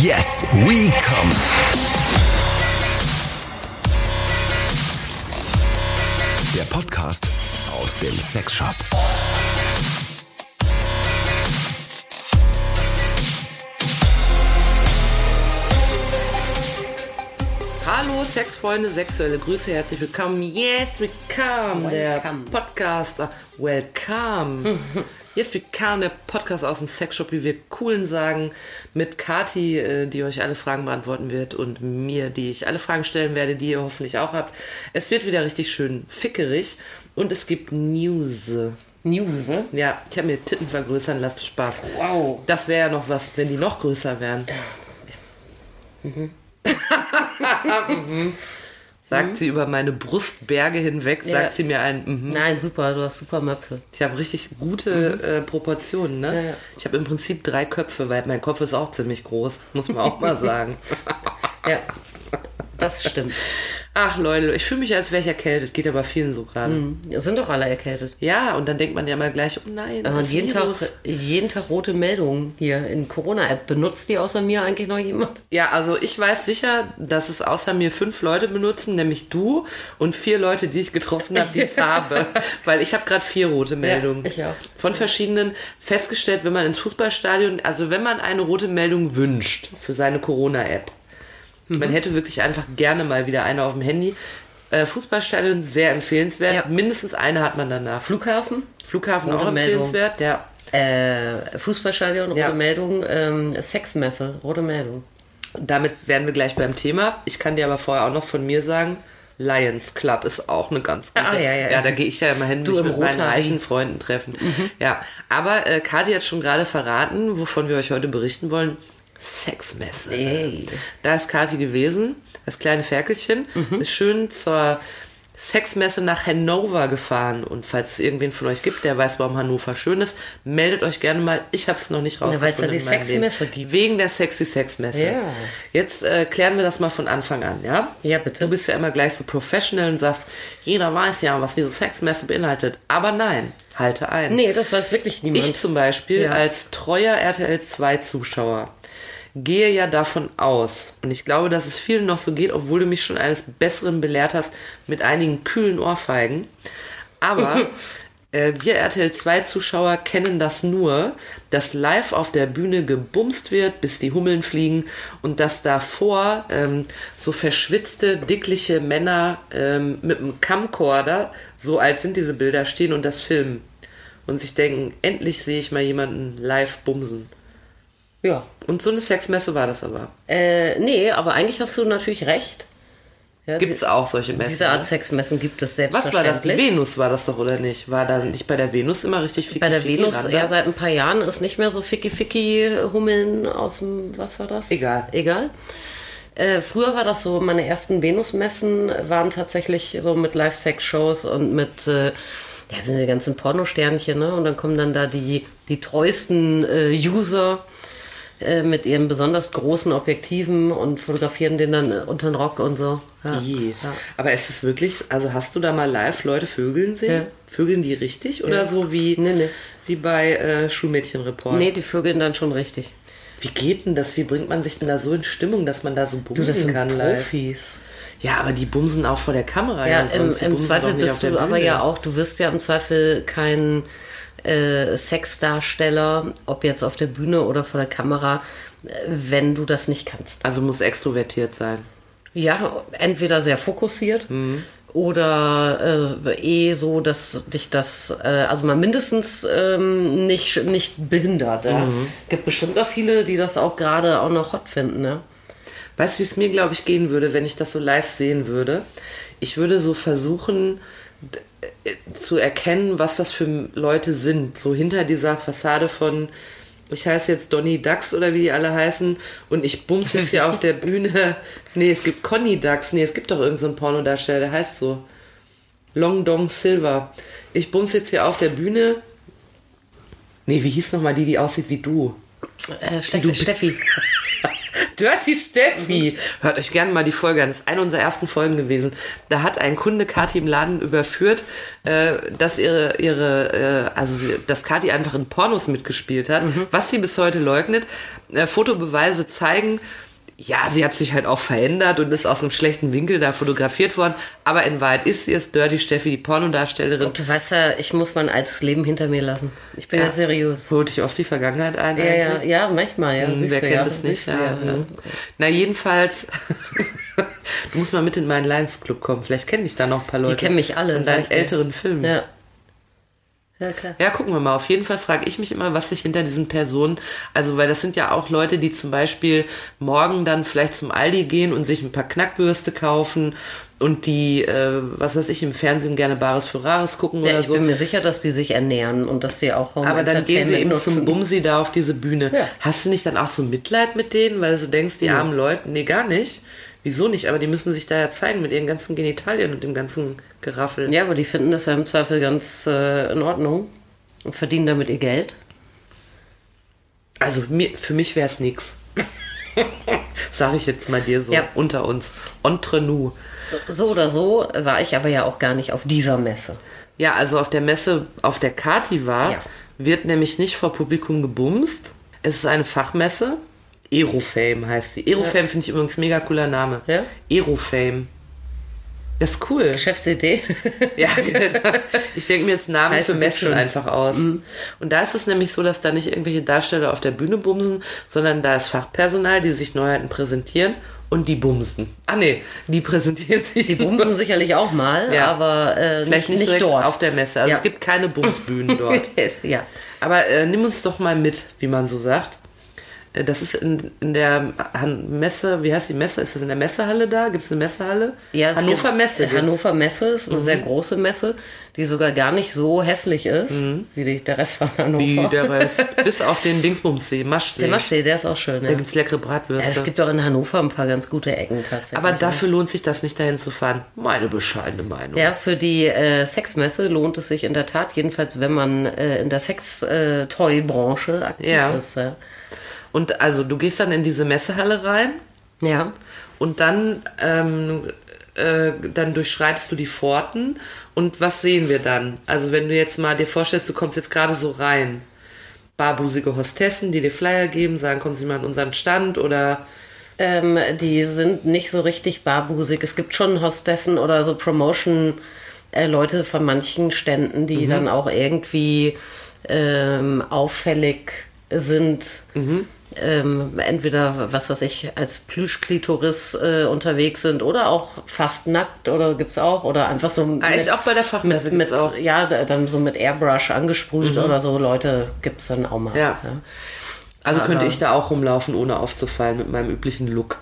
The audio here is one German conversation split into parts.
Yes, we come. Der Podcast aus dem Sexshop. Hallo Sexfreunde, sexuelle Grüße, herzlich willkommen. Yes, we come, der Welcome. Podcast. ah, Yes, we come, der Podcast aus dem Sexshop, wie wir coolen sagen, mit Kati, äh, die euch alle Fragen beantworten wird und mir, die ich alle Fragen stellen werde, die ihr hoffentlich auch habt. Es wird wieder richtig schön fickerig und es gibt News. News, ne? Ja, ich habe mir Titten vergrößern lassen, Spaß. Wow. Das wäre ja noch was, wenn die noch größer wären. Mhm. Sagt sie über meine Brustberge hinweg, Ja. sagt sie mir ein, mhm. Nein, super, du hast super Möpse. ich habe richtig gute äh, Proportionen, ne? Ja, ja. Ich habe im Prinzip drei Köpfe, weil mein Kopf ist auch ziemlich groß, muss man auch mal sagen. Ja, das stimmt. Ach Leute, ich fühle mich, als wäre ich erkältet, geht aber vielen so gerade. Wir sind doch alle erkältet. Ja, und dann denkt man ja mal gleich, oh nein, Und jeden Tag, Virus. jeden Tag rote Meldungen hier in Corona-App. Benutzt die außer mir eigentlich noch jemand? Ja, also ich weiß sicher, dass es außer mir fünf Leute benutzen, nämlich du und vier Leute, die ich getroffen habe, die es habe. Weil ich habe gerade vier rote Meldungen. ich auch. Von verschiedenen festgestellt, wenn man ins Fußballstadion, also wenn man eine rote Meldung wünscht für seine Corona-App, man Mhm. hätte wirklich einfach gerne mal wieder eine auf dem Handy. Äh, Fußballstadion sehr empfehlenswert. Ja. Mindestens eine hat man danach. Flughafen, Flughafen Rote auch Meldung. empfehlenswert, ja. äh, Fußballstadion, rote Ja. Meldung, ähm, Sexmesse, rote Meldung. Damit wären wir gleich beim Thema. Ich kann dir aber vorher auch noch von mir sagen, Lions Club ist auch eine ganz gute. Ah, ja, ja, ja, da gehe ich ja immer hin, Du mich mit meinen Rotary. reichen Freunden treffen. Ja, aber äh, Kathi hat schon gerade verraten, wovon wir euch heute berichten wollen. Sexmesse. Ey. Da ist Kathi gewesen, das kleine Ferkelchen, Mhm. ist schön zur Sexmesse nach Hannover gefahren. Und falls es irgendwen von euch gibt, der weiß, warum Hannover schön ist, meldet euch gerne mal. Ich habe es noch nicht weil es da rausgefunden. die. Sexmesse gibt. Wegen der Sexy Sexmesse. Ja. Jetzt äh, klären wir das mal von Anfang an, ja? Ja, bitte. Du bist ja immer gleich so professional und sagst, jeder weiß ja, was diese Sexmesse beinhaltet. Aber nein, halte ein. Nee, das weiß wirklich niemand. Ich zum Beispiel Ja. als treuer RTL 2 Zuschauer gehe ja davon aus, und ich glaube, dass es vielen noch so geht, obwohl du mich schon eines Besseren belehrt hast, mit einigen kühlen Ohrfeigen. Aber äh, wir RTL 2 Zuschauer kennen das nur, dass live auf der Bühne gebumst wird, bis die Hummeln fliegen und dass davor ähm, so verschwitzte, dickliche Männer ähm, mit einem Camcorder, so alt sind diese Bilder, stehen und das filmen und sich denken, endlich sehe ich mal jemanden live bumsen. Ja. Und so eine Sexmesse war das aber. Äh, nee, aber eigentlich hast du natürlich recht. Ja, Gibt es auch solche Messen? Diese Art ne? Sexmessen gibt es Was selbstverständlich. war das? Die Venus war das doch, oder nicht? War da nicht bei der Venus immer richtig ficky Bei der ficky Venus, ja, seit ein paar Jahren ist nicht mehr so ficky ficky Hummeln aus dem, was war das? Egal. Egal. Äh, früher war das so, meine ersten Venus-Messen waren tatsächlich so mit Live-Sex-Shows und mit, äh, ja, sind die ganzen Pornosternchen, ne? Und dann kommen dann da die, die treuesten äh, User äh, mit ihren besonders großen Objektiven und fotografieren den dann unter den Rock und so. Ja. Ja. Aber ist es wirklich, also hast du da mal live Leute vögeln sehen? Ja. Vögeln die richtig oder Ja. so wie, Nee, nee. wie bei äh, Schulmädchenreport? Nee, die vögeln dann schon richtig. Wie geht denn das? Wie bringt man sich denn da so in Stimmung, dass man da so Du, bumsen das sind kann live? Profis. Ja, aber die bumsen auch vor der Kamera. Ja, im. Die im bumsen Zweifel bist du aber ja auch, du wirst ja im Zweifel kein äh, Sexdarsteller, ob jetzt auf der Bühne oder vor der Kamera, äh, wenn du das nicht kannst. Also muss extrovertiert sein. Ja, entweder sehr fokussiert Mhm. oder äh, eh so, dass dich das, äh, also mal mindestens ähm, nicht, nicht behindert. Ja. Mhm. Gibt bestimmt auch viele, die das auch gerade auch noch hot finden. Ne? Weißt du, wie es mir, glaube ich, gehen würde, wenn ich das so live sehen würde? Ich würde so versuchen zu erkennen, was das für Leute sind. So hinter dieser Fassade von, ich heiße jetzt Donny Ducks oder wie die alle heißen und ich bums jetzt hier auf der Bühne. Nee, es gibt Conny Ducks. Nee, es gibt doch irgendeinen so einen Pornodarsteller, der heißt so. Long Dong Silver. Ich bums jetzt hier auf der Bühne. Nee, wie hieß nochmal die, die aussieht wie du? Äh, Steffi, Steffi. Dirty Steffi. Hört euch gerne mal die Folge an. Das ist eine unserer ersten Folgen gewesen. Da hat ein Kunde Kati im Laden überführt, äh, dass ihre, ihre, äh, also sie, dass Kati einfach in Pornos mitgespielt hat, was sie bis heute leugnet. Äh, Fotobeweise zeigen, ja, sie hat sich halt auch verändert und ist aus einem schlechten Winkel da fotografiert worden. Aber in Wahrheit ist sie es, Dirty Steffi, die Pornodarstellerin. Du weißt ja, ich muss mein altes Leben hinter mir lassen. Ich bin ja, seriös. Holt dich auf die Vergangenheit ein Ja, ja, eigentlich? ja, manchmal, ja. Hm, siehst Wer du, kennt ja. das nicht? Ja, ja. ja. Na, jedenfalls, du musst mal mit in meinen Lions Club kommen. Vielleicht kennen dich da noch ein paar Leute. kennen mich alle, Von deinen älteren Filmen. Ja. Ja, klar. Ja, gucken wir mal. Auf jeden Fall frage ich mich immer, was sich hinter diesen Personen, also weil das sind ja auch Leute, die zum Beispiel morgen dann vielleicht zum Aldi gehen und sich ein paar Knackwürste kaufen und die, äh, was weiß ich, im Fernsehen gerne Bares für Rares gucken Ja, oder ich so. bin mir sicher, dass die sich ernähren und dass sie auch Home Aber dann gehen sie eben zum. Bumsi da auf diese Bühne. Ja. Hast du nicht dann auch so Mitleid mit denen, weil du denkst, die armen Leute, nee, gar nicht. Wieso nicht? Aber die müssen sich da ja zeigen mit ihren ganzen Genitalien und dem ganzen Geraffel. Ja, aber die finden das ja im Zweifel ganz äh, in Ordnung und verdienen damit ihr Geld. Also mir, für mich wäre es nix. Sag ich jetzt mal dir so Ja. unter uns. Entre nous. So oder so war ich aber ja auch gar nicht auf dieser Messe. Ja, also auf der Messe, auf der Kati war, Ja. wird nämlich nicht vor Publikum gebumst. Es ist eine Fachmesse. Aerofame heißt sie. Aerofame finde ich übrigens mega cooler Name. Ja? Aerofame. Das ist cool. Geschäftsidee. Ja, ich denke mir jetzt Namen Scheiße, für Messen einfach aus. Und da ist es nämlich so, dass da nicht irgendwelche Darsteller auf der Bühne bumsen, sondern da ist Fachpersonal, die sich Neuheiten präsentieren und die bumsen. Ah nee, die präsentieren sich. Die bumsen sicherlich auch mal, Ja. aber äh, Vielleicht nicht, nicht, dort. auf der Messe. Also Ja. es gibt keine Bumsbühnen dort. ja. Aber äh, nimm uns doch mal mit, wie man so sagt. Äh, Das ist in, in der Han Messe, wie heißt die Messe? Ist das in der Messehalle da? Gibt es eine Messehalle? Ja, es Hannover gibt- Messe. gibt's. Mhm. Hannover Messe ist eine sehr große Messe, die sogar gar nicht so hässlich ist, wie die, der Rest von Hannover. Mhm. Wie der Rest. Bis auf den Dingsbumssee, Maschsee. der Maschsee, der ist auch schön. Da Ja. gibt es leckere Ja, Bratwürste. es gibt auch in Hannover ein paar ganz gute Ecken tatsächlich. Aber dafür lohnt sich das nicht, dahin zu fahren. Meine bescheidene Meinung. Ja, für die äh, Sexmesse lohnt es sich in der Tat, jedenfalls wenn man äh, in der Sex-Toy-Branche aktiv Ja. ist. Ja. Und also du gehst dann in diese Messehalle rein ja. und dann, ähm, äh, dann durchschreitest du die Pforten. Und was sehen wir dann? Also wenn du jetzt mal dir vorstellst, du kommst jetzt gerade so rein. Barbusige Hostessen, die dir Flyer geben, sagen, kommen Sie mal an unseren Stand oder Ähm, die sind nicht so richtig barbusig. Es gibt schon Hostessen oder so Promotion-Leute von manchen Ständen, die dann auch irgendwie ähm, auffällig sind. Ähm, entweder, was weiß ich, als Plüschklitoris äh, unterwegs sind oder auch fast nackt oder gibt's auch oder einfach so Ah, echt auch bei der Fachmesse mit, gibt's auch. ja da- dann so mit Airbrush angesprüht oder so Leute gibt's dann auch mal. Ja. Also Aber- könnte ich da auch rumlaufen, ohne aufzufallen mit meinem üblichen Look.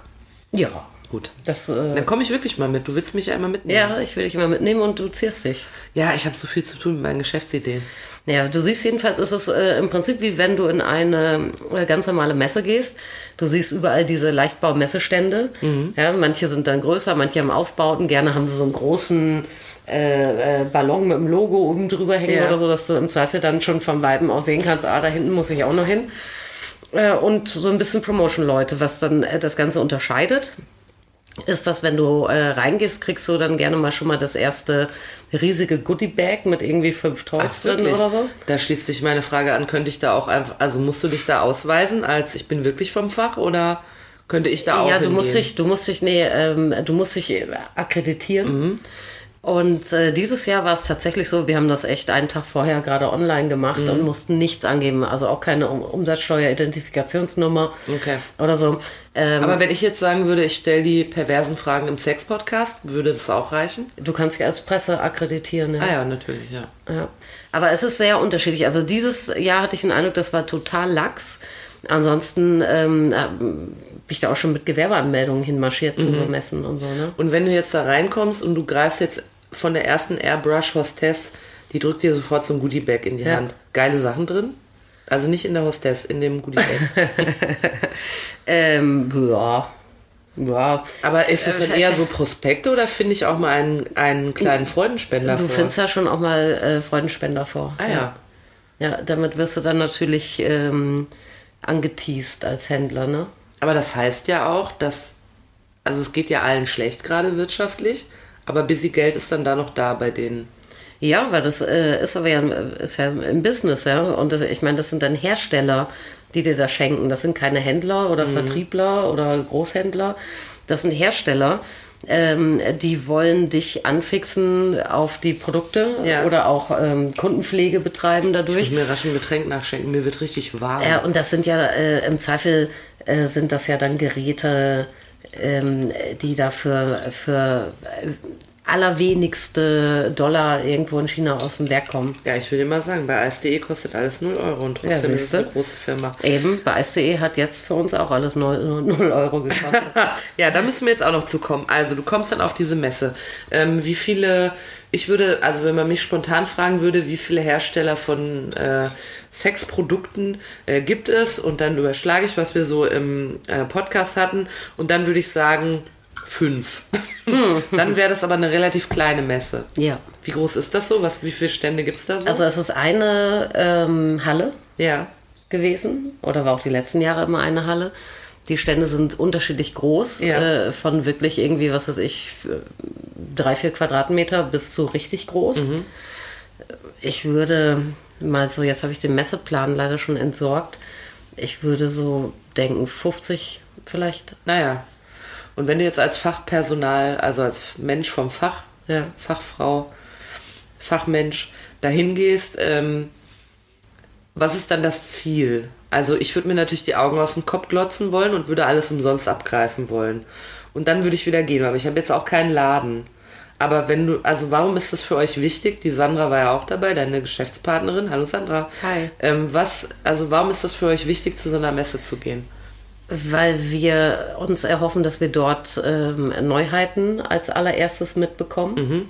ja. Gut. Das, äh, Dann komme ich wirklich mal mit. Du willst mich einmal mitnehmen. ja, ich will dich mal mitnehmen und du zierst dich. Ja, ich habe so viel zu tun mit meinen Geschäftsideen. Ja, du siehst jedenfalls, ist es äh, im Prinzip wie wenn du in eine äh, ganz normale Messe gehst. Du siehst überall diese Leichtbau-Messestände. Ja, manche sind dann größer, manche haben Aufbauten. Gerne haben sie so einen großen äh, äh, Ballon mit dem Logo oben drüber hängen Ja. oder so, dass du im Zweifel dann schon vom Weiben auch sehen kannst, ah, da hinten muss ich auch noch hin. Äh, und so ein bisschen Promotion-Leute, was dann äh, das Ganze unterscheidet ist, dass wenn du äh, reingehst, kriegst du dann gerne mal schon mal das erste riesige Goodie-Bag mit irgendwie fünf Toys drin oder so. Da schließt sich meine Frage an, könnte ich da auch einfach, also musst du dich da ausweisen, als ich bin wirklich vom Fach oder könnte ich da auch Ja, du hingehen? musst dich, du musst dich, nee, ähm, du musst dich äh, akkreditieren. Und äh, dieses Jahr war es tatsächlich so, wir haben das echt einen Tag vorher gerade online gemacht und mussten nichts angeben, also auch keine um Umsatzsteuer-Identifikationsnummer Okay. oder so. Ähm, Aber wenn ich jetzt sagen würde, ich stelle die perversen Fragen im Sex-Podcast, würde das auch reichen? du kannst dich als Presse akkreditieren. Ja. Ah ja, natürlich, ja. Ja. Aber es ist sehr unterschiedlich. Also dieses Jahr hatte ich den Eindruck, das war total lax. Ansonsten ähm, äh, bin ich da auch schon mit Gewerbeanmeldungen hinmarschiert zu so Messen und so. Ne? Und wenn du jetzt da reinkommst und du greifst jetzt von der ersten Airbrush-Hostess, die drückt dir sofort so ein Goodie-Bag in die Ja. Hand. Geile Sachen drin? Also nicht in der Hostess, in dem Goodie-Bag. Ähm, ja. Ja. Aber ist es Äh, dann eher so Prospekte oder finde ich auch mal einen, einen kleinen Freudenspender Du vor? findest ja schon auch mal äh, Freudenspender vor. Ah ja. Ja, damit wirst du dann natürlich ähm, angeteased als Händler, ne? Aber das heißt ja auch, dass, also es geht ja allen schlecht gerade wirtschaftlich, aber busy Geld ist dann da noch da bei denen. Ja, weil das äh, ist aber ja, ist ja im Business, ja. Und ich meine, das sind dann Hersteller, die dir das schenken. Das sind keine Händler oder Vertriebler oder Großhändler. Das sind Hersteller. Ähm, die wollen dich anfixen auf die Produkte Ja. oder auch ähm, Kundenpflege betreiben dadurch. Ich mir rasch ein Getränk nachschenken, mir wird richtig warm. Ja, und das sind ja äh, im Zweifel äh, sind das ja dann Geräte, die dafür für äh, allerwenigste Dollar irgendwo in China aus dem Werk kommen. Ja, ich will dir mal sagen, bei ASDE kostet alles 0 Euro und Ja, trotzdem ist es eine große Firma. Eben, bei SCE hat jetzt für uns auch alles 0, 0 Euro gekostet. ja, da müssen wir jetzt auch noch zu kommen. Also, du kommst dann auf diese Messe. Ähm, wie viele, ich würde, also wenn man mich spontan fragen würde, wie viele Hersteller von äh, Sexprodukten äh, gibt es und dann überschlage ich, was wir so im äh, Podcast hatten und dann würde ich sagen, fünf. dann wäre das aber eine relativ kleine Messe. ja. Wie groß ist das so? Was, wie viele Stände gibt es da so? Also es ist eine ähm, Halle ja. gewesen oder war auch die letzten Jahre immer eine Halle. Die Stände sind unterschiedlich groß, Ja. äh, von wirklich irgendwie, was weiß ich, drei, vier Quadratmeter bis zu richtig groß. Ich würde mal so, jetzt habe ich den Messeplan leider schon entsorgt. Ich würde so denken, 50 vielleicht. Naja. Und wenn du jetzt als Fachpersonal, also als Mensch vom Fach, Ja. Fachfrau, Fachmensch dahin gehst, ähm, was ist dann das Ziel? Also ich würde mir natürlich die Augen aus dem Kopf glotzen wollen und würde alles umsonst abgreifen wollen. Und dann würde ich wieder gehen, aber ich habe jetzt auch keinen Laden. Aber wenn du, also warum ist das für euch wichtig? Die Sandra war ja auch dabei, deine Geschäftspartnerin. Hallo Sandra. Hi. Ähm, was, also warum ist das für euch wichtig, zu so einer Messe zu gehen? Weil wir uns erhoffen, dass wir dort ähm, Neuheiten als allererstes mitbekommen.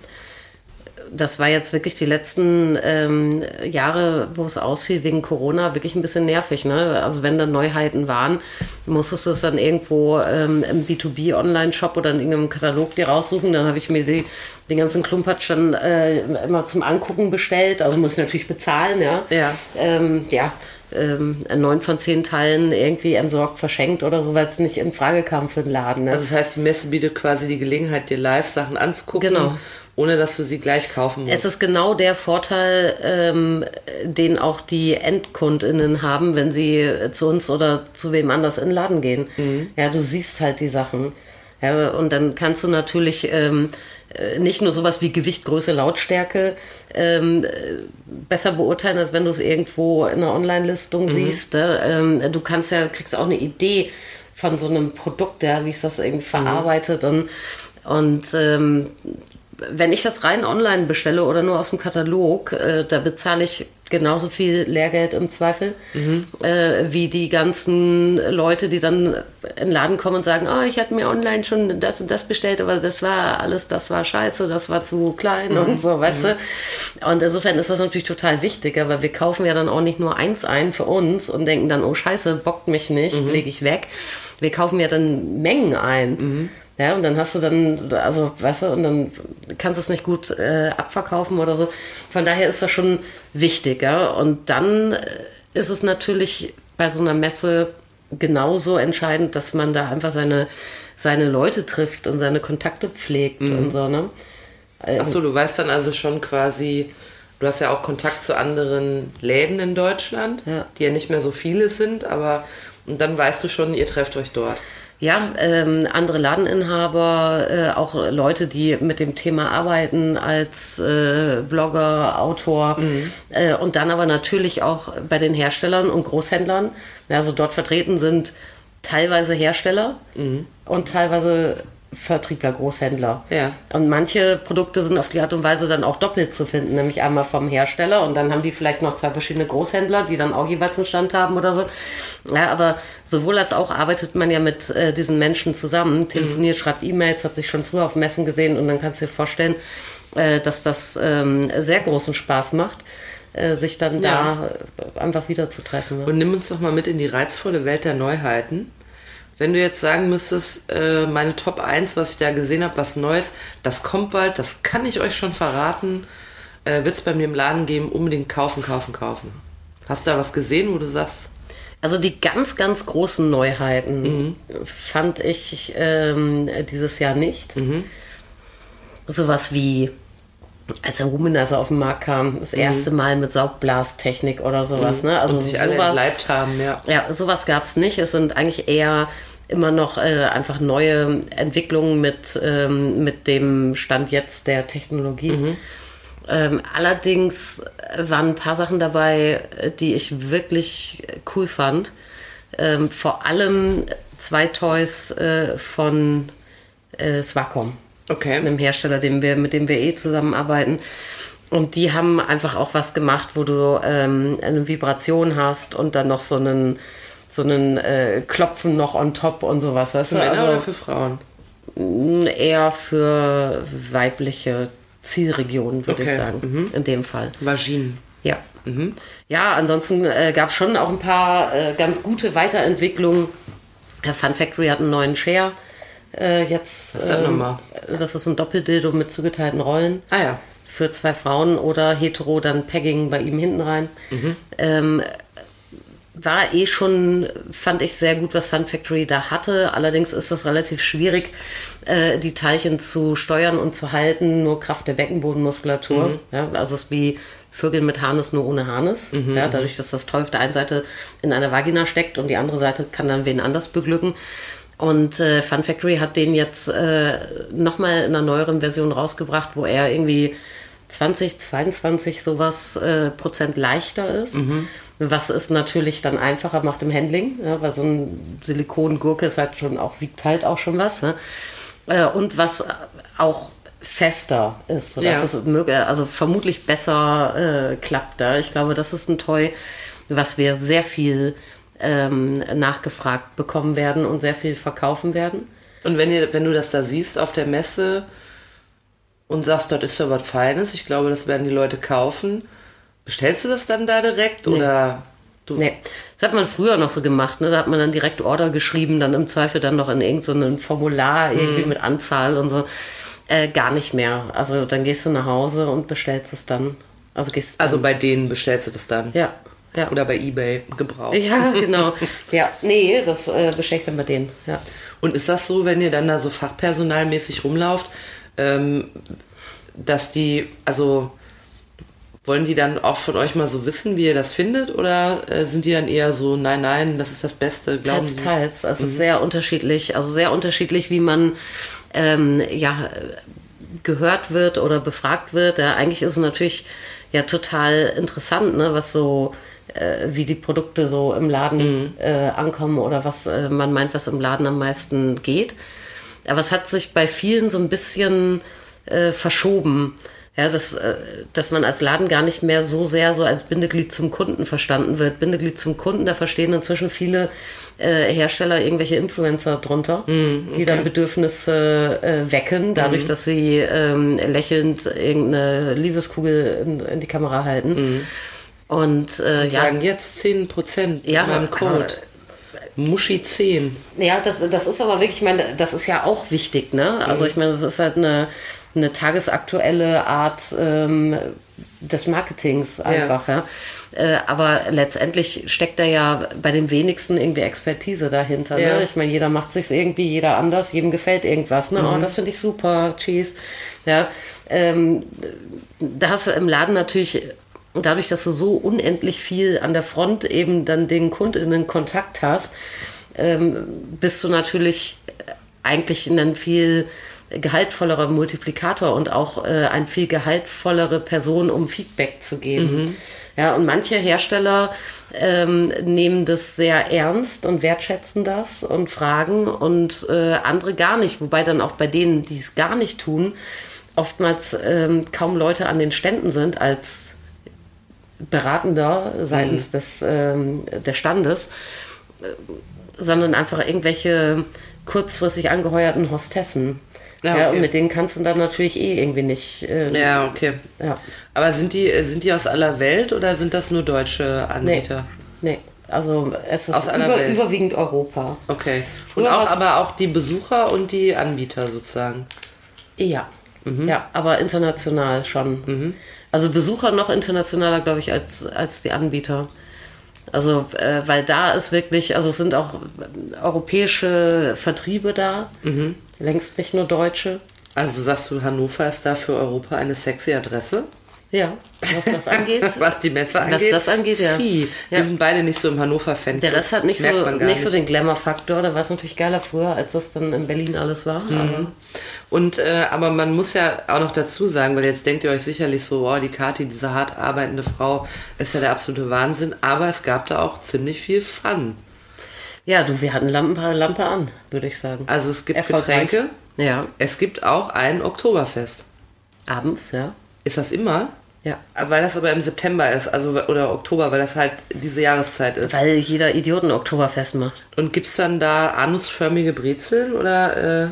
Das war jetzt wirklich die letzten ähm, Jahre, wo es ausfiel wegen Corona, wirklich ein bisschen nervig. Ne? Also wenn da Neuheiten waren, musstest du es dann irgendwo ähm, im B2B-Online-Shop oder in irgendeinem Katalog dir raussuchen. Dann habe ich mir die, den ganzen Klumpatsch dann äh, immer zum Angucken bestellt. Also muss ich natürlich bezahlen, ja. Ja. Ähm, ja, ähm, neun von zehn Teilen irgendwie entsorgt, verschenkt oder so, weil es nicht in Frage kam für den Laden. Ne? Also das heißt, die Messe bietet quasi die Gelegenheit, dir live Sachen anzugucken, Genau. ohne dass du sie gleich kaufen musst. es ist genau der Vorteil, ähm, den auch die EndkundInnen haben, wenn sie zu uns oder zu wem anders in den Laden gehen. Ja, du siehst halt die Sachen. Ja, und dann kannst du natürlich ähm, äh, nicht nur sowas wie Gewicht, Größe, Lautstärke ähm, äh, besser beurteilen, als wenn du es irgendwo in einer Online-Listung siehst. Äh, ähm, du kannst ja, kriegst auch eine Idee von so einem Produkt, ja, wie ist das irgendwie verarbeitet und, und ähm, wenn ich das rein online bestelle oder nur aus dem Katalog, äh, da bezahle ich genauso viel Lehrgeld im Zweifel, äh, wie die ganzen Leute, die dann in den Laden kommen und sagen, oh, ich hatte mir online schon das und das bestellt, aber das war alles, das war scheiße, das war zu klein und so, weißt du. Und insofern ist das natürlich total wichtig, aber wir kaufen ja dann auch nicht nur eins ein für uns und denken dann, oh scheiße, bockt mich nicht, lege ich weg. Wir kaufen ja dann Mengen ein. Ja, und dann hast du dann, also, weißt du, und dann kannst du es nicht gut äh, abverkaufen oder so. Von daher ist das schon wichtig, ja. Und dann äh, ist es natürlich bei so einer Messe genauso entscheidend, dass man da einfach seine, seine Leute trifft und seine Kontakte pflegt und so, ne? Achso, du weißt dann also schon quasi, du hast ja auch Kontakt zu anderen Läden in Deutschland, Ja. die ja nicht mehr so viele sind, aber und dann weißt du schon, ihr trefft euch dort. Ja, ähm, andere Ladeninhaber, äh, auch Leute, die mit dem Thema arbeiten als äh, Blogger, Autor äh, und dann aber natürlich auch bei den Herstellern und Großhändlern. Also dort vertreten sind teilweise Hersteller und teilweise Vertriebler, Großhändler. Ja. Und manche Produkte sind auf die Art und Weise dann auch doppelt zu finden, nämlich einmal vom Hersteller und dann haben die vielleicht noch zwei verschiedene Großhändler, die dann auch jeweils einen Stand haben oder so. Ja, aber sowohl als auch arbeitet man ja mit äh, diesen Menschen zusammen, telefoniert, schreibt E-Mails, hat sich schon früher auf Messen gesehen und dann kannst du dir vorstellen, äh, dass das ähm, sehr großen Spaß macht, äh, sich dann Ja. da äh, einfach wieder zu treffen. Und nimm uns doch mal mit in die reizvolle Welt der Neuheiten. Wenn du jetzt sagen müsstest, äh, meine Top 1, was ich da gesehen habe, was Neues, das kommt bald, das kann ich euch schon verraten, äh, wird es bei mir im Laden geben, unbedingt kaufen, kaufen, kaufen. Hast du da was gesehen, wo du sagst, Also die ganz, ganz großen Neuheiten fand ich ähm, dieses Jahr nicht. Sowas wie, als der Womanizer auf den Markt kam, das erste Mal mit Saugblasttechnik oder sowas. Ne? Also und sich alle sowas, entleibt haben, ja. ja, sowas gab es nicht. Es sind eigentlich eher immer noch äh, einfach neue Entwicklungen mit, ähm, mit dem Stand jetzt der Technologie. Ähm, allerdings waren ein paar Sachen dabei, die ich wirklich cool fand. Ähm, vor allem zwei Toys äh, von äh, Swacom Okay. einem Hersteller, dem wir, mit dem wir eh zusammenarbeiten. Und die haben einfach auch was gemacht, wo du ähm, eine Vibration hast und dann noch so einen, so einen äh, Klopfen noch on top und sowas. Weißt Für du? Männer Also oder für Frauen? eher für weibliche Zielregionen, würde Okay, ich sagen. In dem Fall. Vaginen. Ja. Ja, ansonsten äh, gab es schon auch ein paar äh, ganz gute Weiterentwicklungen. Fun Factory hat einen neuen Share. Äh, jetzt, Was ist das nochmal? das ist ein Doppeldildo mit zugeteilten Rollen Ah ja. für zwei Frauen oder hetero dann Pegging bei ihm hinten rein. Ähm, war eh schon, fand ich sehr gut, was Fun Factory da hatte. Allerdings ist es relativ schwierig, äh, die Teilchen zu steuern und zu halten, nur Kraft der Beckenbodenmuskulatur. Ja, also es ist wie Vögel mit Harnis, nur ohne Harnis. Ja, dadurch, dass das Toy auf der einen Seite in einer Vagina steckt und die andere Seite kann dann wen anders beglücken. Und äh, Fun Factory hat den jetzt äh, nochmal in einer neueren Version rausgebracht, wo er irgendwie 20, 22 sowas äh, Prozent leichter ist. Was es natürlich dann einfacher macht im Handling, ja, weil so ein Silikongurke ist halt schon auch, wiegt halt auch schon was. Ne? Äh, und was auch fester ist, sodass Ja. es also vermutlich besser äh, klappt. Ja? Ich glaube, das ist ein Toy, was wir sehr viel ähm, nachgefragt bekommen werden und sehr viel verkaufen werden. Und wenn, ihr, wenn du das da siehst auf der Messe und sagst, dort ist ja was Feines, ich glaube, das werden die Leute kaufen, bestellst du das dann da direkt oder du? Nee, das hat man früher noch so gemacht. Ne? Da hat man dann direkt Order geschrieben, dann im Zweifel dann noch in irgendein Formular irgendwie mit Anzahl und so. Äh, gar nicht mehr. Also dann gehst du nach Hause und bestellst es dann. Also gehst Also bei denen bestellst du das dann? ja, ja. Oder bei Ebay gebraucht? ja, genau. ja, nee, das äh, bestelle ich dann bei denen. Ja. Und ist das so, wenn ihr dann da so fachpersonalmäßig rumlauft, ähm, dass die, also wollen die dann auch von euch mal so wissen, wie ihr das findet? Oder äh, sind die dann eher so, nein, nein, das ist das Beste, glauben Teils, Sie? teils. Also sehr unterschiedlich. Also sehr unterschiedlich, wie man ähm, ja gehört wird oder befragt wird. Ja, eigentlich ist es natürlich ja total interessant, ne, was so äh, wie die Produkte so im Laden äh, ankommen oder was äh, man meint, was im Laden am meisten geht. Aber es hat sich bei vielen so ein bisschen äh, verschoben. Ja, dass, äh, dass man als Laden gar nicht mehr so sehr so als Bindeglied zum Kunden verstanden wird. Bindeglied zum Kunden, da verstehen inzwischen viele äh, Hersteller irgendwelche Influencer drunter, die dann Bedürfnisse äh, wecken, dadurch, dass sie ähm, lächelnd irgendeine Liebeskugel in, in die Kamera halten. Und äh, ja, Sagen jetzt 10% Ja, mit meinem Code. Muschi 10. Ja, das, das ist aber wirklich, ich meine, das ist ja auch wichtig, ne? Also ich meine, das ist halt eine, eine tagesaktuelle Art ähm, des Marketings einfach, ja. Äh, aber letztendlich steckt da ja bei den wenigsten irgendwie Expertise dahinter. Ja. Ne? Ich meine, jeder macht sich irgendwie, jeder anders, jedem gefällt irgendwas. Ne? Oh, das finde ich super, Cheese. Ja, ähm, da hast du im Laden natürlich, dadurch, dass du so unendlich viel an der Front eben dann den Kundinnen Kontakt hast, ähm, bist du natürlich eigentlich ein viel gehaltvollerer Multiplikator und auch äh, ein viel gehaltvollere Person, um Feedback zu geben. Ja, und manche Hersteller ähm, nehmen das sehr ernst und wertschätzen das und fragen und äh, andere gar nicht. Wobei dann auch bei denen, die es gar nicht tun, oftmals ähm, kaum Leute an den Ständen sind als Beratender seitens des, ähm, des Standes, äh, sondern einfach irgendwelche kurzfristig angeheuerten Hostessen. Ja, Ja, okay. und mit denen kannst du dann natürlich eh irgendwie nicht. ähm, Ja, okay. ja. Aber sind die, sind die aus aller Welt oder sind das nur deutsche Nee, Anbieter? nee. Also es ist Aus aller über, Welt. überwiegend Europa. Okay. Früher und auch, aber auch die Besucher und die Anbieter sozusagen. Ja. Mhm. Ja, aber international schon. Also Besucher noch internationaler, glaube ich, als, als die Anbieter. Also, äh, weil da ist wirklich, also es sind auch äh, europäische Vertriebe da, längst nicht nur deutsche. Also sagst du, Hannover ist da für Europa eine sexy Adresse? Ja, was das angeht. Was die Messe angeht. das angeht, ja. Sie. Wir Ja. sind beide nicht so im Hannover-Fan. Der Rest hat nicht, so, gar nicht so den Glamour-Faktor. Da war es natürlich geiler früher, als das dann in Berlin alles war. Mhm. Aber Und äh, aber man muss ja auch noch dazu sagen, weil jetzt denkt ihr euch sicherlich so, oh, die Kathi, diese hart arbeitende Frau, ist ja der absolute Wahnsinn. Aber es gab da auch ziemlich viel Fun. Ja, du, wir hatten Lampe, Lampe an, würde ich sagen. Also es gibt. Getränke, Ja, es gibt auch ein Oktoberfest. abends, ja. Ist das immer? Ja. Weil das aber im September ist, also oder Oktober, weil das halt diese Jahreszeit ist. Weil jeder Idioten Oktoberfest macht. Und gibt's dann da anusförmige Brezeln oder äh,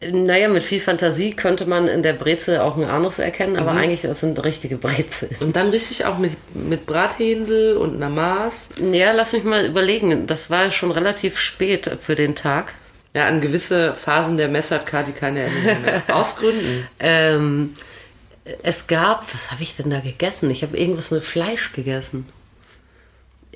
Naja, mit viel Fantasie könnte man in der Brezel auch einen Anus erkennen, Mhm. aber eigentlich das sind richtige Brezel. und dann richtig auch mit, mit Brathändel und einer Maß? Ja, lass mich mal überlegen. Das war schon relativ spät für den Tag. Ja, an gewisse Phasen der Messe hat Kati keine Erinnerung mehr. Aus Gründen. Ähm, es gab, was habe ich denn da gegessen? Ich habe irgendwas mit Fleisch gegessen.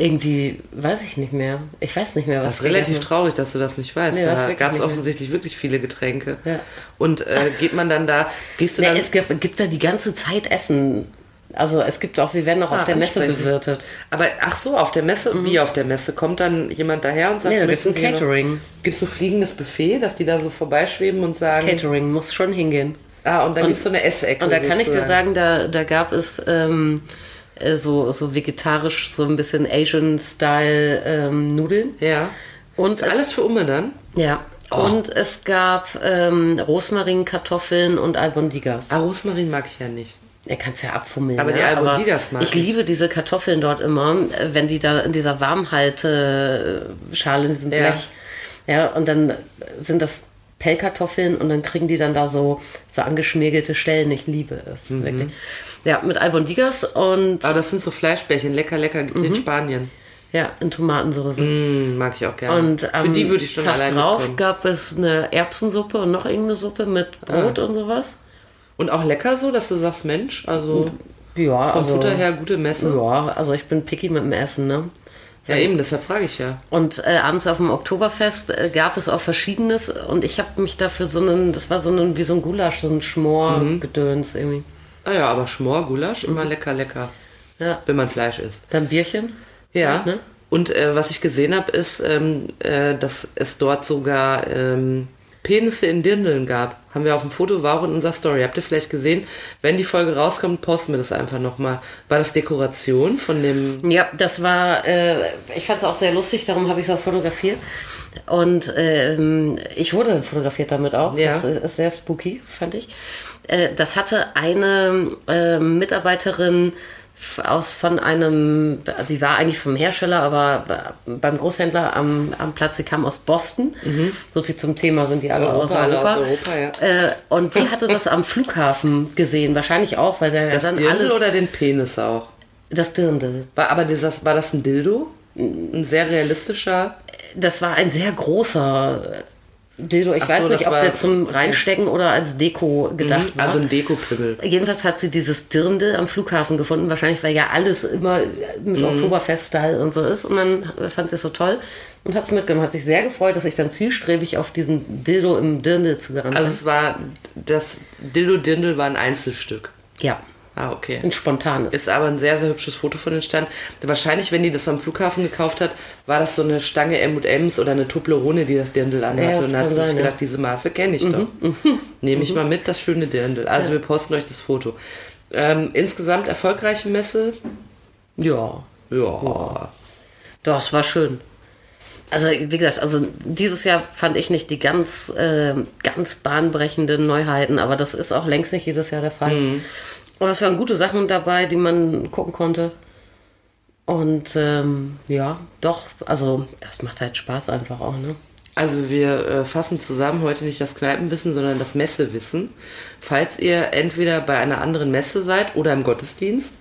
Irgendwie, weiß ich nicht mehr. Ich weiß nicht mehr, was Das ist relativ gegessen traurig, dass du das nicht weißt. Nee, da gab es mehr. offensichtlich wirklich viele Getränke. Ja. Und äh, geht man dann da, gehst du Nee, dann... es gibt, gibt da die ganze Zeit Essen. Also es gibt auch, wir werden auch Ah, auf der Messe bewirtet. aber ach so, auf der Messe, wie auf der Messe? Kommt dann jemand daher und sagt, Nee, da gibt's möchten ein Catering. Gibt's so fliegendes Buffet, dass die da so vorbeischweben und sagen... Catering muss schon hingehen. Ah, und dann gibt's so eine Essecke. Und da kann ich dir sagen, da, da gab es ähm, äh, so, so vegetarisch, so ein bisschen Asian-Style ähm, Nudeln. Ja. Und es, Alles für Umme dann? Ja. Oh. Und es gab ähm, Rosmarinkartoffeln und Albondigas. Ah, Rosmarin mag ich ja nicht. Er kann es ja abfummeln. Aber ne? die Albondigas mag ich. ich. liebe diese Kartoffeln dort immer, äh, wenn die da in dieser Warmhalteschale, in diesem Ja. Blech. Ja, und dann sind das Pellkartoffeln und dann kriegen die dann da so, so angeschmirgelte Stellen. Ich liebe es, Mhm. wirklich. Ja, mit Albondigas und Aber das sind so Fleischbällchen, lecker, lecker, gibt Mhm. in Spanien. ja, in Tomatensauce. Mm, mag ich auch gerne. Und für am die würde ich schon Tag alleine drauf kommen. gab es eine Erbsensuppe und noch irgendeine Suppe mit Brot und sowas. Und auch lecker so, dass du sagst, Mensch, also Ja, vom also, Futter her gute Messe. Ja, also ich bin picky mit dem Essen, ne? Ja, eben, deshalb frage ich ja. Und äh, abends auf dem Oktoberfest äh, gab es auch Verschiedenes und ich habe mich dafür so einen, das war so ein, wie so ein Gulasch, so ein Schmor-Gedöns irgendwie. Ah ja, aber Schmor, Gulasch, immer lecker, lecker, Ja. wenn man Fleisch isst. Dann Bierchen. Ja. Ne? Und äh, was ich gesehen habe, ist, ähm, äh, dass es dort sogar ähm, Penisse in Dirndeln gab. Haben wir auf dem Foto, war auch in unserer Story. Habt ihr vielleicht gesehen? Wenn die Folge rauskommt, posten wir das einfach nochmal. War das Dekoration von dem... Ja, das war, äh, ich fand es auch sehr lustig, darum habe ich es auch fotografiert. Und ähm, ich wurde fotografiert damit auch. Ja. Das ist sehr spooky, fand ich. Äh, das hatte eine äh, Mitarbeiterin aus von einem, sie war eigentlich vom Hersteller, aber beim Großhändler am, am Platz, sie kam aus Boston. So viel zum Thema sind die alle Europa, aus alle Europa. aus Europa, ja. Äh, und die hatte das am Flughafen gesehen, wahrscheinlich auch, weil der Das dann Dirndl alles. oder den Penis auch? das Dirndl. War, aber dieses, war das ein Dildo? Ein sehr realistischer... Das war ein sehr großer Dildo. Ich so, weiß nicht, ob der zum. Reinstecken oder als Deko gedacht war. Also ein Dekopimmel. Jedenfalls hat sie dieses Dirndl am Flughafen gefunden, wahrscheinlich weil ja alles immer mit Oktoberfest-Style und so ist. Und dann fand sie es so toll und hat es mitgenommen. Hat sich sehr gefreut, dass ich dann zielstrebig auf diesen Dildo im Dirndl zugerannt Also bin. es war... Das Dildo-Dindel war ein Einzelstück. Ja, Ah, okay. ein spontanes. Ist aber ein sehr, sehr hübsches Foto von den Stand. Wahrscheinlich, wenn die das am Flughafen gekauft hat, war das so eine Stange M&M's oder eine Toblerone, die das Dirndl anhatte. Ja, und dann hat sie sich sein, ja. Mhm, gedacht, diese Maße kenne ich doch. Nehme ich mal mit, das schöne Dirndl. Also wir posten euch das Foto. Ähm, insgesamt erfolgreiche Messe? Ja, Ja. das war schön. Also wie gesagt, also dieses Jahr fand ich nicht die ganz, äh, ganz bahnbrechenden Neuheiten, aber das ist auch längst nicht jedes Jahr der Fall. Aber es waren gute Sachen dabei, die man gucken konnte. Und ähm, ja, doch, also das macht halt Spaß einfach auch, ne? Also wir äh, fassen zusammen heute nicht das Kneipenwissen, sondern das Messewissen. Falls ihr entweder bei einer anderen Messe seid oder im Gottesdienst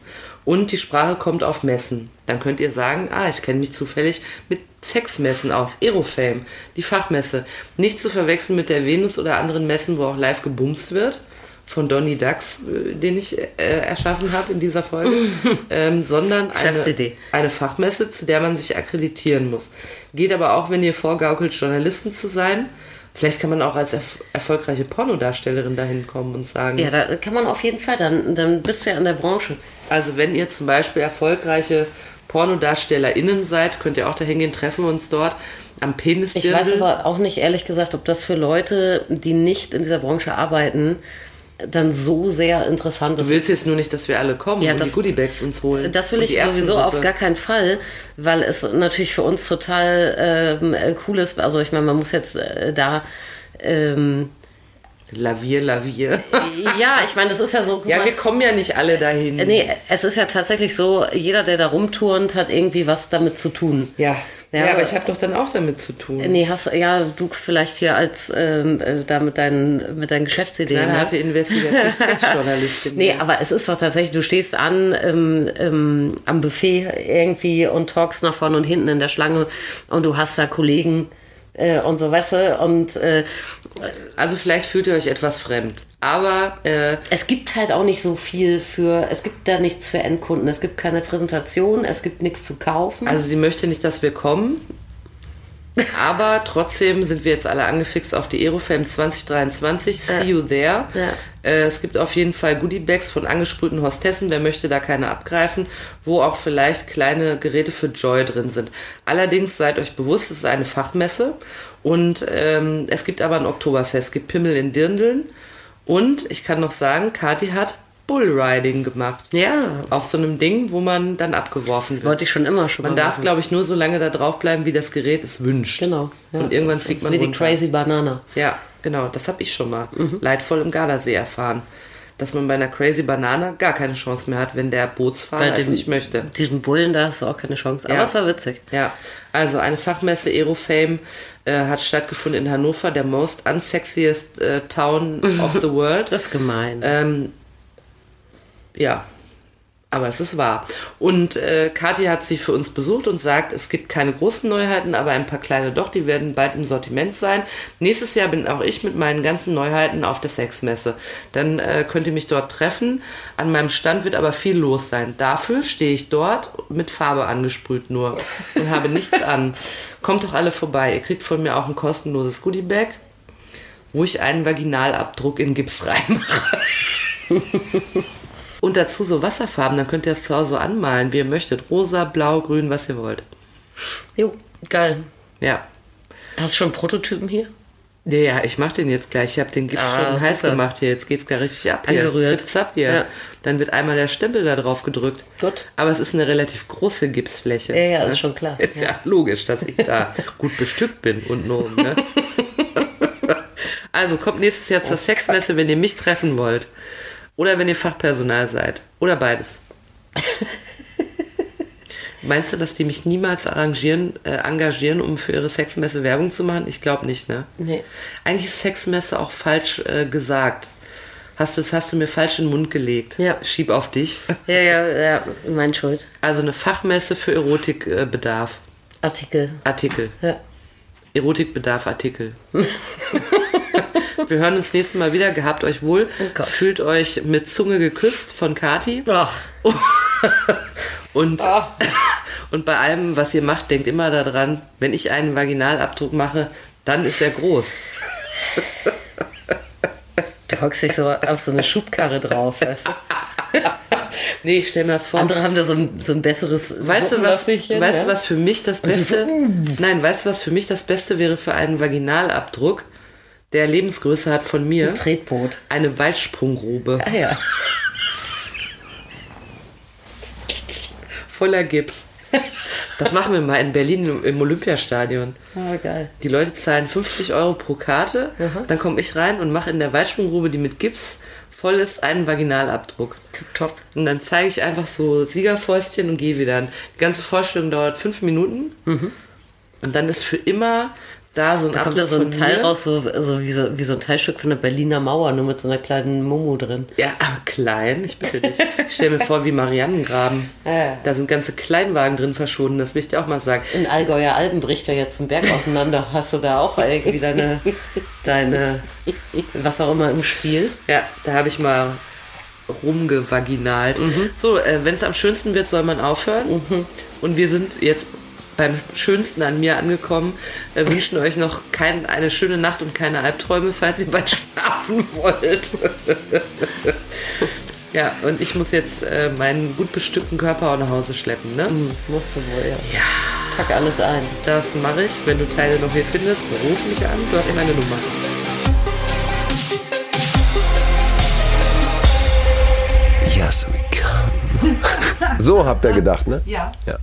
und die Sprache kommt auf Messen, dann könnt ihr sagen, ah, ich kenne mich zufällig mit Sexmessen aus, Aerofame, die Fachmesse. Nicht zu verwechseln mit der Venus oder anderen Messen, wo auch live gebumst wird, von Donny Ducks, äh, den ich äh, erschaffen habe in dieser Folge, ähm, sondern eine, eine Fachmesse, zu der man sich akkreditieren muss. Geht aber auch, wenn ihr vorgaukelt, Journalisten zu sein. Vielleicht kann man auch als erf erfolgreiche Pornodarstellerin dahin kommen und sagen, Ja, da kann man auf jeden Fall, dann, dann bist du ja in der Branche. also wenn ihr zum Beispiel erfolgreiche PornodarstellerInnen seid, könnt ihr auch dahin gehen, treffen wir uns dort am Ich Penisdirndl. weiß aber auch nicht ehrlich gesagt, ob das für Leute, die nicht in dieser Branche arbeiten, dann so sehr interessant Du ist. willst jetzt nur nicht, dass wir alle kommen Ja, und das- die Goodiebags uns holen. Das will ich sowieso auf gar keinen Fall, weil es natürlich für uns total ähm, äh, cool ist. Also ich meine, man muss jetzt äh, da ähm, Lavier, lavier. ja, ich meine, das ist ja so. ja, mal, wir kommen ja nicht alle dahin. nee, es ist ja tatsächlich so, jeder, der da rumturnt, hat irgendwie was damit zu tun. Ja. Ja, Ja, aber ich habe doch dann auch damit zu tun. Nee, hast ja du vielleicht hier als ähm, äh, da mit deinen mit deinen Geschäftsideen. Kleine ne? harte Investigativ-Sexjournalistin. Nee, aber es ist doch tatsächlich, du stehst an ähm, ähm, am Buffet irgendwie und talkst nach vorne und hinten in der Schlange und du hast da Kollegen äh, und so, weißt du, und äh, Also vielleicht fühlt ihr euch etwas fremd. Aber äh, es gibt halt auch nicht so viel für, es gibt da nichts für Endkunden, es gibt keine Präsentation, es gibt nichts zu kaufen. also sie möchte nicht, dass wir kommen. Aber trotzdem sind wir jetzt alle angefixt auf die Aerofam 2023. See you there. Ja. Äh, es gibt auf jeden Fall Goodiebags von angesprühten Hostessen. Wer möchte da keine abgreifen, wo auch vielleicht kleine Geräte für Joy drin sind. Allerdings seid euch bewusst, es ist eine Fachmesse und ähm, es gibt aber ein Oktoberfest. Es gibt Pimmel in Dirndeln und ich kann noch sagen, Kati hat Bullriding gemacht. ja, Auf so einem Ding, wo man dann abgeworfen das wird. wollte ich schon immer schon Man darf, glaube ich, nur so lange da drauf bleiben, wie das Gerät es wünscht. Genau. Ja. Und irgendwann Das fliegt ist man wie die runter. Crazy Banana. Ja, genau. Das habe ich schon mal Mhm. leidvoll im Gardasee erfahren. Dass man bei einer Crazy Banana gar keine Chance mehr hat, wenn der Bootsfahrer Bei es dem- nicht möchte. Diesen Bullen, da hast du auch keine Chance. Aber Ja. es war witzig. Ja, also eine Fachmesse Aerofame äh, hat stattgefunden in Hannover, der most unsexiest äh, town of the world. Das ist gemein. Ähm, ja, aber es ist wahr. Und äh, Kathi hat sie für uns besucht und sagt, es gibt keine großen Neuheiten, aber ein paar kleine doch, die werden bald im Sortiment sein. Nächstes Jahr bin auch ich mit meinen ganzen Neuheiten auf der Sexmesse. Dann äh, könnt ihr mich dort treffen. An meinem Stand wird aber viel los sein. Dafür stehe ich dort mit Farbe angesprüht nur und habe nichts an. Kommt doch alle vorbei. Ihr kriegt von mir auch ein kostenloses Goodiebag, wo ich einen Vaginalabdruck in Gips reinmache. Und dazu so Wasserfarben, dann könnt ihr es zu Hause anmalen, wie ihr möchtet. Rosa, blau, grün, was ihr wollt. Jo, geil. Ja. Hast du schon Prototypen hier? Ja, ja, ich mach den jetzt gleich. Ich habe den Gips Ah, schon heiß super. gemacht hier. Jetzt geht's gar richtig ab hier. Angerührt. Zip, zap hier. Ja. Dann wird einmal der Stempel da drauf gedrückt. Gut. Aber es ist eine relativ große Gipsfläche. Ja, ja, ne? ist schon klar. Ist ja, logisch, dass ich da gut bestückt bin und nur. Ne? also kommt nächstes Jahr zur Sexmesse, wenn ihr mich treffen wollt. Oder wenn ihr Fachpersonal seid. Oder beides. Meinst du, dass die mich niemals arrangieren, äh, engagieren, um für ihre Sexmesse Werbung zu machen? Ich glaube nicht, ne? Nee. Eigentlich ist Sexmesse auch falsch äh, gesagt. Hast du, das hast du mir falsch in den Mund gelegt. Ja. Schieb auf dich. Ja, ja, ja, mein Schuld. Also eine Fachmesse für Erotikbedarf. Artikel. Artikel. Ja. Erotikbedarf Artikel. Wir hören uns nächstes Mal wieder. Gehabt euch wohl. Oh. Fühlt euch mit Zunge geküsst von Kati. Oh. Und, Oh. und bei allem, was ihr macht, denkt immer daran, wenn ich einen Vaginalabdruck mache, dann ist er groß. Du hockst dich so auf so eine Schubkarre drauf. Weißt du? Nee, ich stell mir das vor. Andere haben da so ein, so ein besseres Weißt du, was, weißt ja? du, was für mich das Beste, nein, weißt du, was für mich das Beste wäre für einen Vaginalabdruck, der Lebensgröße hat von mir? Tretboot. Eine Weitsprunggrube Ah ja. voller Gips. Das machen wir mal in Berlin im- Olympiastadion. Ah, geil. Die Leute zahlen 50 Euro pro Karte, dann komme ich rein und mache in der Weitsprunggrube, die mit Gips voll ist, einen Vaginalabdruck. Top. Und dann zeige ich einfach so Siegerfäustchen und gehe wieder. Die ganze Vorstellung dauert fünf Minuten. Und dann ist für immer da so ein Da kommt da so ein Teil mir. raus, so, so, wie so wie so ein Teilstück von der Berliner Mauer, nur mit so einer kleinen Momo drin. Ja, aber klein, ich bitte dich. Ich stell mir vor, wie Mariannengraben. Ja. Da sind ganze Kleinwagen drin verschwunden, das will ich dir auch mal sagen. In Allgäuer Alpen bricht da jetzt ein Berg auseinander. Hast du da auch irgendwie deine, deine, was auch immer im Spiel? Ja, da habe ich mal rumgevaginalt. So, äh, wenn es am schönsten wird, soll man aufhören. Und wir sind jetzt beim Schönsten an mir angekommen. Wir wünschen euch noch kein, eine schöne Nacht und keine Albträume, falls ihr bald schlafen wollt. ja, und ich muss jetzt äh, meinen gut bestückten Körper auch nach Hause schleppen. Ne? Musst du wohl, ja. Ja. Pack alles ein. Das mache ich. Wenn du Teile noch hier findest, ruf mich an. Du hast meine Nummer. Yes, we come. So habt ihr gedacht, ne? Ja. Ja.